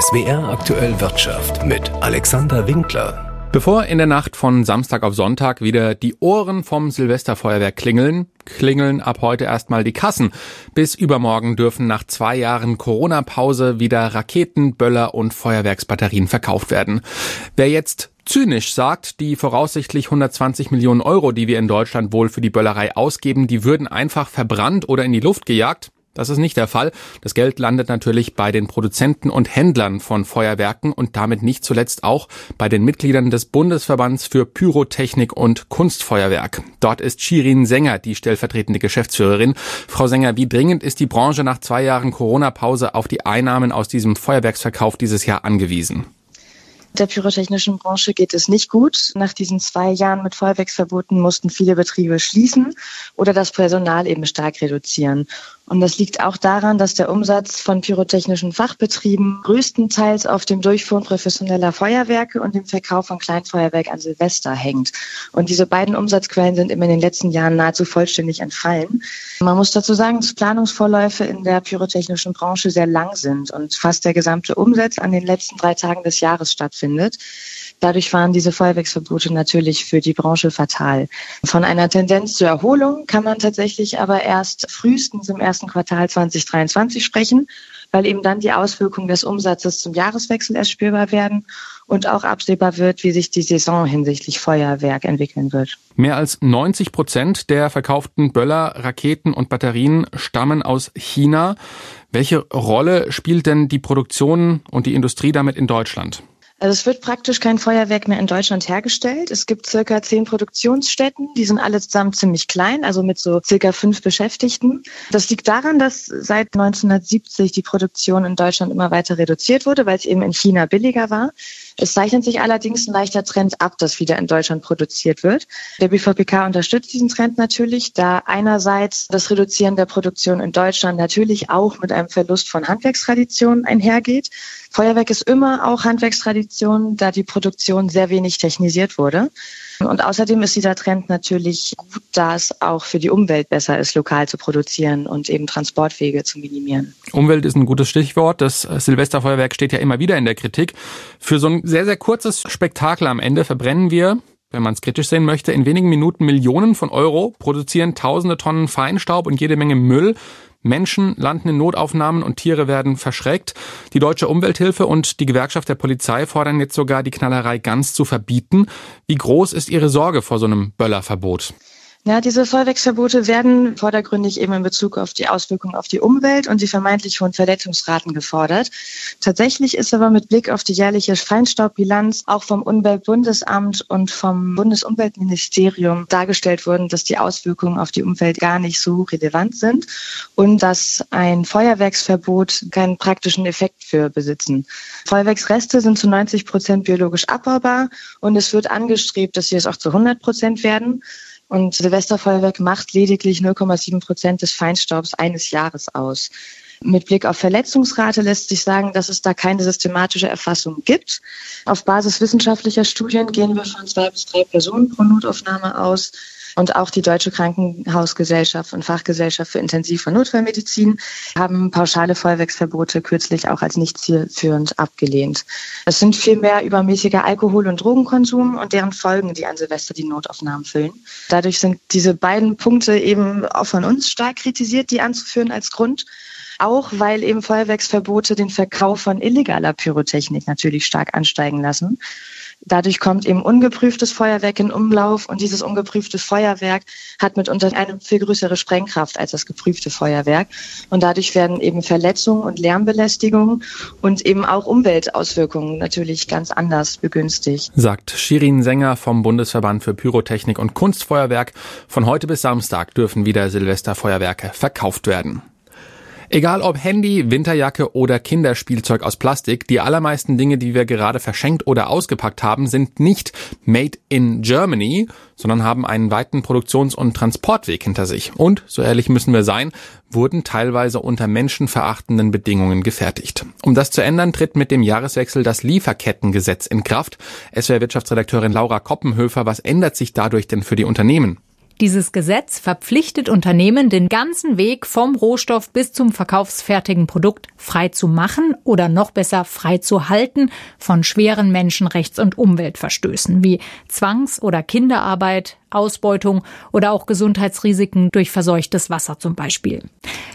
SWR aktuell Wirtschaft mit Alexander Winkler. Bevor in der Nacht von Samstag auf Sonntag wieder die Ohren vom Silvesterfeuerwerk klingeln, klingeln ab heute erstmal die Kassen. Bis übermorgen dürfen nach zwei Jahren Corona-Pause wieder Raketen, Böller und Feuerwerksbatterien verkauft werden. Wer jetzt zynisch sagt, die voraussichtlich 120 Millionen Euro, die wir in Deutschland wohl für die Böllerei ausgeben, die würden einfach verbrannt oder in die Luft gejagt, das ist nicht der Fall. Das Geld landet natürlich bei den Produzenten und Händlern von Feuerwerken und damit nicht zuletzt auch bei den Mitgliedern des Bundesverbands für Pyrotechnik und Kunstfeuerwerk. Dort ist Shirin Sänger die stellvertretende Geschäftsführerin. Frau Sänger, wie dringend ist die Branche nach zwei Jahren Corona-Pause auf die Einnahmen aus diesem Feuerwerksverkauf dieses Jahr angewiesen? Der pyrotechnischen Branche geht es nicht gut. Nach diesen zwei Jahren mit Feuerwerksverboten mussten viele Betriebe schließen oder das Personal eben stark reduzieren. Und das liegt auch daran, dass der Umsatz von pyrotechnischen Fachbetrieben größtenteils auf dem Durchführen professioneller Feuerwerke und dem Verkauf von Kleinfeuerwerk an Silvester hängt. Und diese beiden Umsatzquellen sind immer in den letzten Jahren nahezu vollständig entfallen. Man muss dazu sagen, dass Planungsvorläufe in der pyrotechnischen Branche sehr lang sind und fast der gesamte Umsatz an den letzten drei Tagen des Jahres stattfindet. Dadurch waren diese Feuerwerksverbote natürlich für die Branche fatal. Von einer Tendenz zur Erholung kann man tatsächlich aber erst frühestens im ersten Quartal 2023 sprechen, weil eben dann die Auswirkungen des Umsatzes zum Jahreswechsel erst spürbar werden und auch absehbar wird, wie sich die Saison hinsichtlich Feuerwerk entwickeln wird. Mehr als 90 Prozent der verkauften Böller, Raketen und Batterien stammen aus China. Welche Rolle spielt denn die Produktion und die Industrie damit in Deutschland? Also es wird praktisch kein Feuerwerk mehr in Deutschland hergestellt. Es gibt circa zehn Produktionsstätten, die sind alle zusammen ziemlich klein, also mit so circa fünf Beschäftigten. Das liegt daran, dass seit 1970 die Produktion in Deutschland immer weiter reduziert wurde, weil es eben in China billiger war. Es zeichnet sich allerdings ein leichter Trend ab, dass wieder in Deutschland produziert wird. Der BVPK unterstützt diesen Trend natürlich, da einerseits das Reduzieren der Produktion in Deutschland natürlich auch mit einem Verlust von Handwerkstraditionen einhergeht. Feuerwerk ist immer auch Handwerkstradition, da die Produktion sehr wenig technisiert wurde. Und außerdem ist dieser Trend natürlich gut, da es auch für die Umwelt besser ist, lokal zu produzieren und eben Transportwege zu minimieren. Umwelt ist ein gutes Stichwort. Das Silvesterfeuerwerk steht ja immer wieder in der Kritik. Für so ein sehr, sehr kurzes Spektakel am Ende verbrennen wir wenn man es kritisch sehen möchte, in wenigen Minuten Millionen von Euro, produzieren tausende Tonnen Feinstaub und jede Menge Müll. Menschen landen in Notaufnahmen und Tiere werden verschreckt. Die Deutsche Umwelthilfe und die Gewerkschaft der Polizei fordern jetzt sogar, die Knallerei ganz zu verbieten. Wie groß ist Ihre Sorge vor so einem Böllerverbot? Ja, diese Feuerwerksverbote werden vordergründig eben in Bezug auf die Auswirkungen auf die Umwelt und die vermeintlich hohen Verletzungsraten gefordert. Tatsächlich ist aber mit Blick auf die jährliche Feinstaubbilanz auch vom Umweltbundesamt und vom Bundesumweltministerium dargestellt worden, dass die Auswirkungen auf die Umwelt gar nicht so relevant sind und dass ein Feuerwerksverbot keinen praktischen Effekt für besitzen. Feuerwerksreste sind zu 90 Prozent biologisch abbaubar und es wird angestrebt, dass sie es auch zu 100 Prozent werden. Und Silvesterfeuerwerk macht lediglich 0,7 Prozent des Feinstaubs eines Jahres aus. Mit Blick auf Verletzungsrate lässt sich sagen, dass es da keine systematische Erfassung gibt. Auf Basis wissenschaftlicher Studien gehen wir von zwei bis drei Personen pro Notaufnahme aus. Und auch die Deutsche Krankenhausgesellschaft und Fachgesellschaft für Intensiv- und Notfallmedizin haben pauschale Feuerwerksverbote kürzlich auch als nicht zielführend abgelehnt. Es sind vielmehr übermäßiger Alkohol- und Drogenkonsum und deren Folgen, die an Silvester die Notaufnahmen füllen. Dadurch sind diese beiden Punkte eben auch von uns stark kritisiert, die anzuführen als Grund auch weil eben Feuerwerksverbote den Verkauf von illegaler Pyrotechnik natürlich stark ansteigen lassen. Dadurch kommt eben ungeprüftes Feuerwerk in Umlauf und dieses ungeprüfte Feuerwerk hat mitunter eine viel größere Sprengkraft als das geprüfte Feuerwerk. Und dadurch werden eben Verletzungen und Lärmbelästigungen und eben auch Umweltauswirkungen natürlich ganz anders begünstigt. Sagt Shirin Sänger vom Bundesverband für Pyrotechnik und Kunstfeuerwerk. Von heute bis Samstag dürfen wieder Silvesterfeuerwerke verkauft werden. Egal ob Handy, Winterjacke oder Kinderspielzeug aus Plastik, die allermeisten Dinge, die wir gerade verschenkt oder ausgepackt haben, sind nicht made in Germany, sondern haben einen weiten Produktions- und Transportweg hinter sich. Und, so ehrlich müssen wir sein, wurden teilweise unter menschenverachtenden Bedingungen gefertigt. Um das zu ändern, tritt mit dem Jahreswechsel das Lieferkettengesetz in Kraft. SWR Wirtschaftsredakteurin Laura Koppenhöfer, was ändert sich dadurch denn für die Unternehmen? Dieses Gesetz verpflichtet Unternehmen, den ganzen Weg vom Rohstoff bis zum verkaufsfertigen Produkt frei zu machen oder noch besser frei zu halten von schweren Menschenrechts- und Umweltverstößen wie Zwangs- oder Kinderarbeit, Ausbeutung oder auch Gesundheitsrisiken durch verseuchtes Wasser zum Beispiel.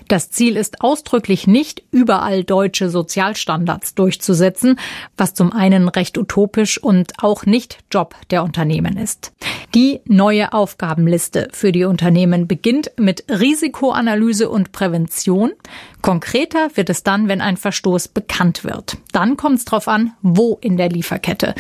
Das Ziel ist ausdrücklich nicht, überall deutsche Sozialstandards durchzusetzen, was zum einen recht utopisch und auch nicht Job der Unternehmen ist. Die neue Aufgabenliste für die Unternehmen beginnt mit Risikoanalyse und Prävention. Konkreter wird es dann, wenn ein Verstoß bekannt wird. Dann kommt es darauf an, wo in der Lieferkette.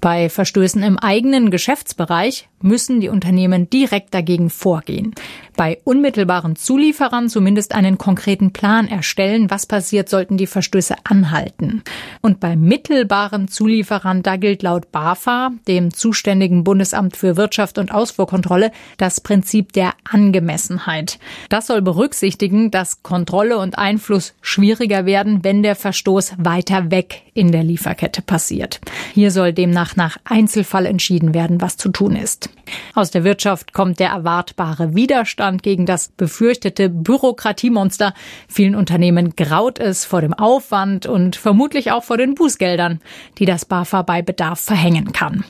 Bei Verstößen im eigenen Geschäftsbereich müssen die Unternehmen direkt dagegen vorgehen. Bei unmittelbaren Zulieferern zumindest einen konkreten Plan erstellen, was passiert, sollten die Verstöße anhalten. Und bei mittelbaren Zulieferern, da gilt laut BAFA, dem zuständigen Bundesamt für Wirtschaft und Ausfuhrkontrolle, das Prinzip der Angemessenheit. Das soll berücksichtigen, dass Kontrolle und Einfluss schwieriger werden, wenn der Verstoß weiter weg in der Lieferkette passiert. Hier soll demnach nach Einzelfall entschieden werden, was zu tun ist. Aus der Wirtschaft kommt der erwartbare Widerstand gegen das befürchtete Bürokratiemonster. Vielen Unternehmen graut es vor dem Aufwand und vermutlich auch vor den Bußgeldern, die das BAFA bei Bedarf verhängen kann.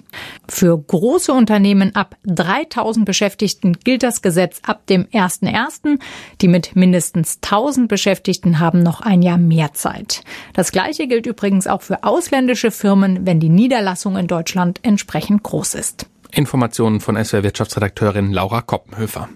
Für große Unternehmen ab 3000 Beschäftigten gilt das Gesetz ab dem 1.1. Die mit mindestens 1000 Beschäftigten haben noch ein Jahr mehr Zeit. Das Gleiche gilt übrigens auch für ausländische Firmen, wenn die Niederlassung in Deutschland entsprechend groß ist. Informationen von SWR Wirtschaftsredakteurin Laura Koppenhöfer.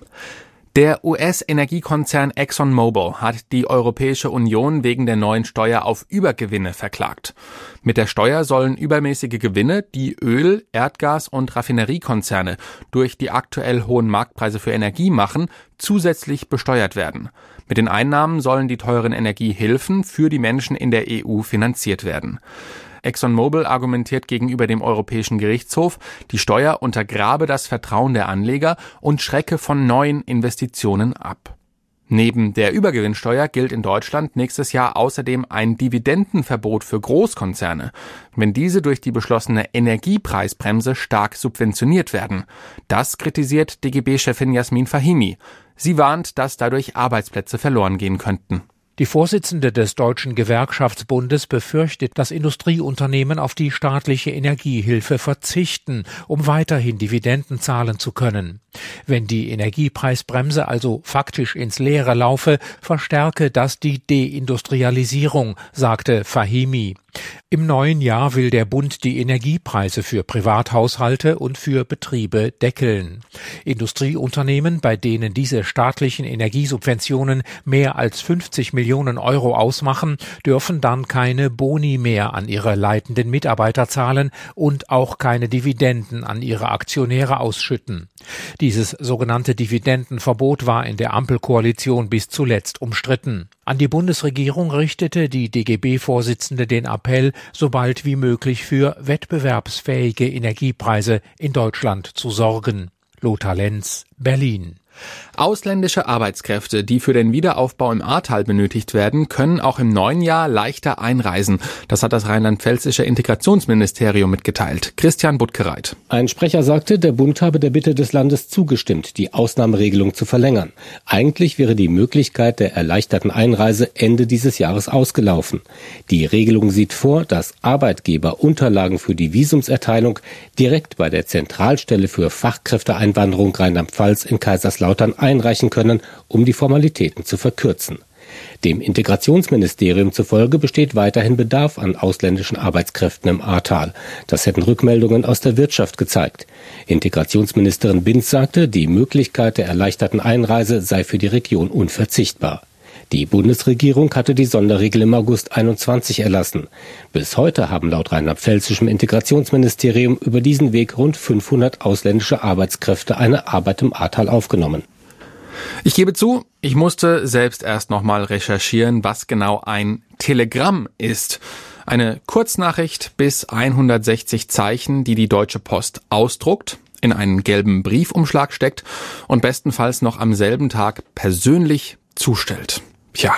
Der US-Energiekonzern ExxonMobil hat die Europäische Union wegen der neuen Steuer auf Übergewinne verklagt. Mit der Steuer sollen übermäßige Gewinne, die Öl-, Erdgas- und Raffineriekonzerne durch die aktuell hohen Marktpreise für Energie machen, zusätzlich besteuert werden. Mit den Einnahmen sollen die teuren Energiehilfen für die Menschen in der EU finanziert werden. ExxonMobil argumentiert gegenüber dem Europäischen Gerichtshof, die Steuer untergrabe das Vertrauen der Anleger und schrecke von neuen Investitionen ab. Neben der Übergewinnsteuer gilt in Deutschland nächstes Jahr außerdem ein Dividendenverbot für Großkonzerne, wenn diese durch die beschlossene Energiepreisbremse stark subventioniert werden. Das kritisiert DGB-Chefin Jasmin Fahimi. Sie warnt, dass dadurch Arbeitsplätze verloren gehen könnten. Die Vorsitzende des Deutschen Gewerkschaftsbundes befürchtet, dass Industrieunternehmen auf die staatliche Energiehilfe verzichten, um weiterhin Dividenden zahlen zu können. Wenn die Energiepreisbremse also faktisch ins Leere laufe, verstärke das die Deindustrialisierung, sagte Fahimi. Im neuen Jahr will der Bund die Energiepreise für Privathaushalte und für Betriebe deckeln. Industrieunternehmen, bei denen diese staatlichen Energiesubventionen mehr als 50 Millionen Euro ausmachen, dürfen dann keine Boni mehr an ihre leitenden Mitarbeiter zahlen und auch keine Dividenden an ihre Aktionäre ausschütten. Dieses sogenannte Dividendenverbot war in der Ampelkoalition bis zuletzt umstritten. An die Bundesregierung richtete die DGB-Vorsitzende den Appell, so bald wie möglich für wettbewerbsfähige Energiepreise in Deutschland zu sorgen. Lothar Lenz, Berlin. Ausländische Arbeitskräfte, die für den Wiederaufbau im Ahrtal benötigt werden, können auch im neuen Jahr leichter einreisen. Das hat das rheinland-pfälzische Integrationsministerium mitgeteilt. Christian Buttgereit. Ein Sprecher sagte, der Bund habe der Bitte des Landes zugestimmt, die Ausnahmeregelung zu verlängern. Eigentlich wäre die Möglichkeit der erleichterten Einreise Ende dieses Jahres ausgelaufen. Die Regelung sieht vor, dass Arbeitgeber Unterlagen für die Visumserteilung direkt bei der Zentralstelle für Fachkräfteeinwanderung Rheinland-Pfalz in Kaiserslautern einreichen können, um die Formalitäten zu verkürzen. Dem Integrationsministerium zufolge besteht weiterhin Bedarf an ausländischen Arbeitskräften im Ahrtal. Das hätten Rückmeldungen aus der Wirtschaft gezeigt. Integrationsministerin Binz sagte, die Möglichkeit der erleichterten Einreise sei für die Region unverzichtbar. Die Bundesregierung hatte die Sonderregel im August 21 erlassen. Bis heute haben laut rheinland-pfälzischem Integrationsministerium über diesen Weg rund 500 ausländische Arbeitskräfte eine Arbeit im Ahrtal aufgenommen. Ich gebe zu, ich musste selbst erst nochmal recherchieren, was genau ein Telegramm ist. Eine Kurznachricht bis 160 Zeichen, die die Deutsche Post ausdruckt, in einen gelben Briefumschlag steckt und bestenfalls noch am selben Tag persönlich zustellt. Tja,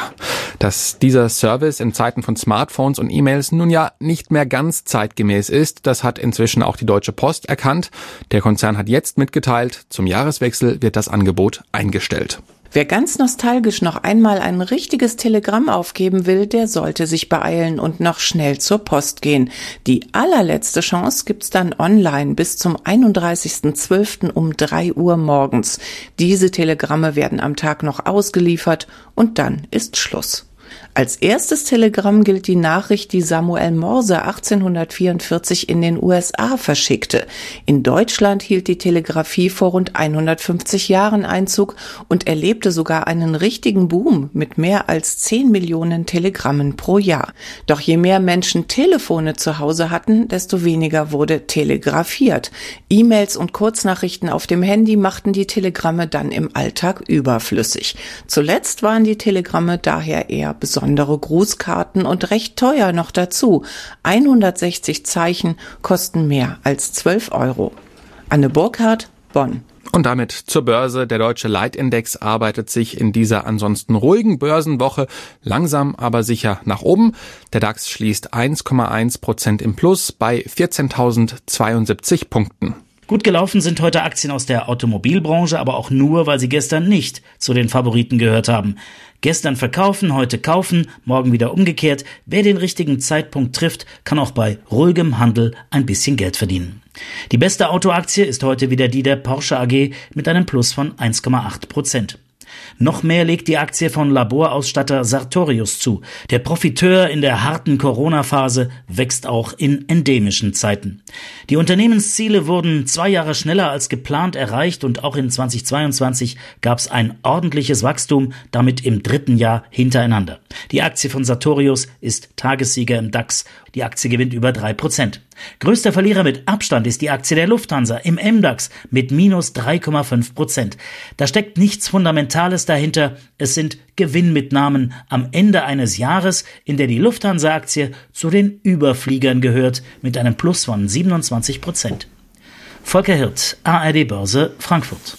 dass dieser Service in Zeiten von Smartphones und E-Mails nun ja nicht mehr ganz zeitgemäß ist, das hat inzwischen auch die Deutsche Post erkannt. Der Konzern hat jetzt mitgeteilt, zum Jahreswechsel wird das Angebot eingestellt. Wer ganz nostalgisch noch einmal ein richtiges Telegramm aufgeben will, der sollte sich beeilen und noch schnell zur Post gehen. Die allerletzte Chance gibt's dann online bis zum 31.12. um 3 Uhr morgens. Diese Telegramme werden am Tag noch ausgeliefert und dann ist Schluss. Als erstes Telegramm gilt die Nachricht, die Samuel Morse 1844 in den USA verschickte. In Deutschland hielt die Telegrafie vor rund 150 Jahren Einzug und erlebte sogar einen richtigen Boom mit mehr als 10 Millionen Telegrammen pro Jahr. Doch je mehr Menschen Telefone zu Hause hatten, desto weniger wurde telegrafiert. E-Mails und Kurznachrichten auf dem Handy machten die Telegramme dann im Alltag überflüssig. Zuletzt waren die Telegramme daher eher besondere Grußkarten und recht teuer noch dazu. 160 Zeichen kosten mehr als 12 Euro. Anne Burkhardt, Bonn. Und damit zur Börse. Der deutsche Leitindex arbeitet sich in dieser ansonsten ruhigen Börsenwoche langsam aber sicher nach oben. Der DAX schließt 1,1 Prozent im Plus bei 14.072 Punkten. Gut gelaufen sind heute Aktien aus der Automobilbranche, aber auch nur, weil sie gestern nicht zu den Favoriten gehört haben. Gestern verkaufen, heute kaufen, morgen wieder umgekehrt. Wer den richtigen Zeitpunkt trifft, kann auch bei ruhigem Handel ein bisschen Geld verdienen. Die beste Autoaktie ist heute wieder die der Porsche AG mit einem Plus von 1,8 Prozent. Noch mehr legt die Aktie von Laborausstatter Sartorius zu. Der Profiteur in der harten Corona-Phase wächst auch in endemischen Zeiten. Die Unternehmensziele wurden zwei Jahre schneller als geplant erreicht und auch in 2022 gab es ein ordentliches Wachstum, damit im dritten Jahr hintereinander. Die Aktie von Sartorius ist Tagessieger im DAX. Die Aktie gewinnt über drei Prozent. Größter Verlierer mit Abstand ist die Aktie der Lufthansa im MDAX mit minus 3,5 Prozent. Da steckt nichts Fundamentales dahinter. Es sind Gewinnmitnahmen am Ende eines Jahres, in der die Lufthansa-Aktie zu den Überfliegern gehört mit einem Plus von 27 Prozent. Volker Hirt, ARD Börse, Frankfurt.